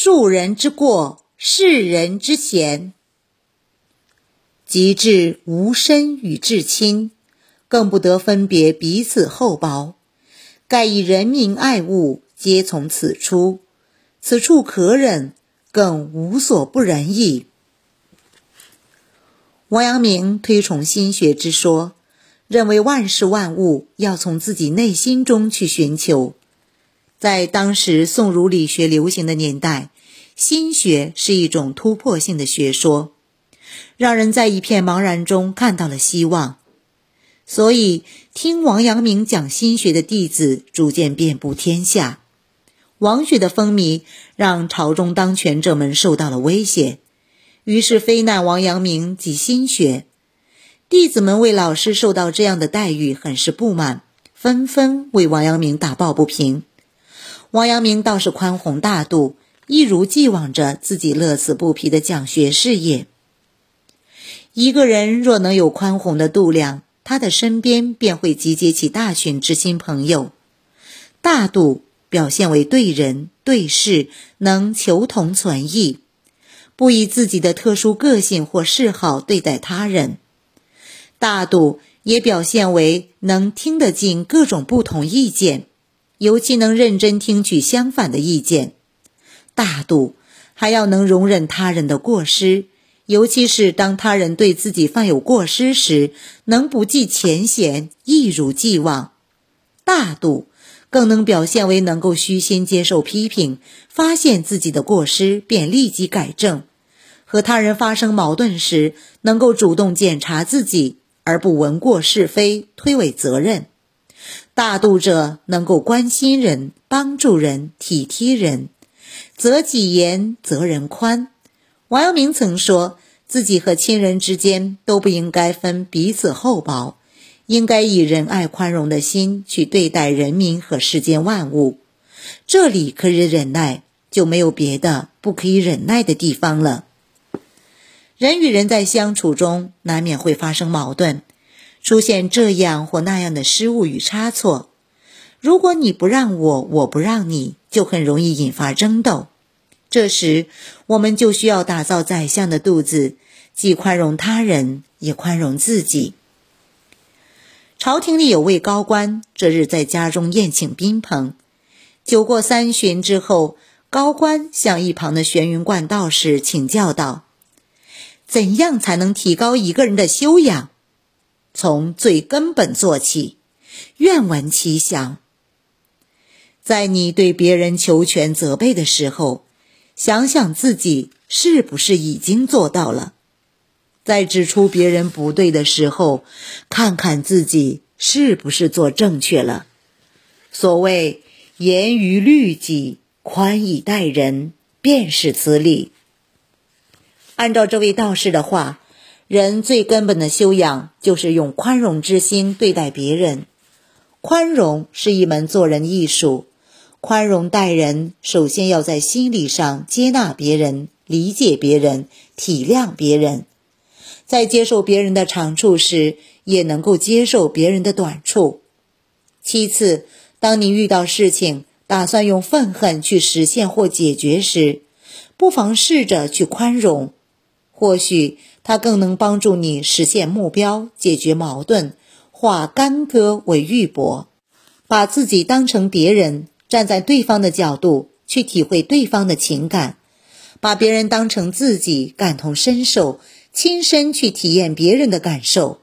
庶人之过，世人之嫌。及至无身与至亲，更不得分别彼此厚薄。盖以人民爱物，皆从此出。此处可忍，更无所不仁矣。王阳明推崇心学之说，认为万事万物要从自己内心中去寻求。在当时宋儒理学流行的年代，心学是一种突破性的学说，让人在一片茫然中看到了希望。所以，听王阳明讲心学的弟子逐渐遍布天下。王学的风靡让朝中当权者们受到了威胁，于是非难王阳明及心学。弟子们为老师受到这样的待遇很是不满，纷纷为王阳明打抱不平。王阳明倒是宽宏大度，一如既往着自己乐此不疲的讲学事业。一个人若能有宽宏的度量，他的身边便会集结起大群知心朋友。大度。表现为对人对事能求同存异，不以自己的特殊个性或嗜好对待他人；大度也表现为能听得进各种不同意见，尤其能认真听取相反的意见。大度还要能容忍他人的过失，尤其是当他人对自己犯有过失时，能不计前嫌，一如既往。大度。更能表现为能够虚心接受批评，发现自己的过失便立即改正；和他人发生矛盾时，能够主动检查自己，而不闻过是非、推诿责任。大度者能够关心人、帮助人、体贴人，责己严，责人宽。王阳明曾说自己和亲人之间都不应该分彼此厚薄。应该以仁爱宽容的心去对待人民和世间万物，这里可以忍耐，就没有别的不可以忍耐的地方了。人与人在相处中，难免会发生矛盾，出现这样或那样的失误与差错。如果你不让我，我不让你，就很容易引发争斗。这时，我们就需要打造宰相的肚子，既宽容他人，也宽容自己。朝廷里有位高官，这日在家中宴请宾朋。酒过三巡之后，高官向一旁的玄云观道士请教道：“怎样才能提高一个人的修养？从最根本做起，愿闻其详。在你对别人求全责备的时候，想想自己是不是已经做到了。”在指出别人不对的时候，看看自己是不是做正确了。所谓严于律己，宽以待人，便是此理。按照这位道士的话，人最根本的修养就是用宽容之心对待别人。宽容是一门做人艺术，宽容待人，首先要在心理上接纳别人、理解别人、体谅别人。在接受别人的长处时，也能够接受别人的短处。其次，当你遇到事情，打算用愤恨去实现或解决时，不妨试着去宽容，或许它更能帮助你实现目标、解决矛盾，化干戈为玉帛。把自己当成别人，站在对方的角度去体会对方的情感，把别人当成自己，感同身受。亲身去体验别人的感受，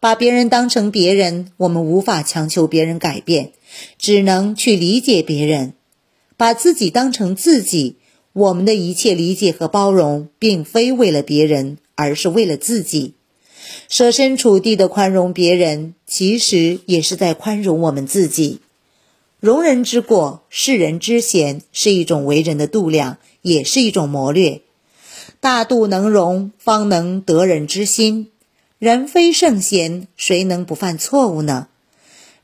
把别人当成别人，我们无法强求别人改变，只能去理解别人；把自己当成自己，我们的一切理解和包容，并非为了别人，而是为了自己。设身处地的宽容别人，其实也是在宽容我们自己。容人之过，世人之嫌，是一种为人的度量，也是一种谋略。大度能容，方能得人之心。人非圣贤，谁能不犯错误呢？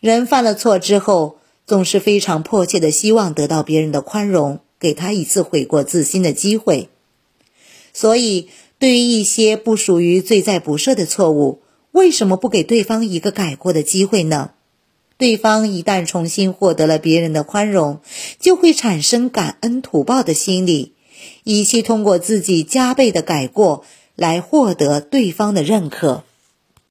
人犯了错之后，总是非常迫切的希望得到别人的宽容，给他一次悔过自新的机会。所以，对于一些不属于罪在不赦的错误，为什么不给对方一个改过的机会呢？对方一旦重新获得了别人的宽容，就会产生感恩图报的心理。以期通过自己加倍的改过来获得对方的认可。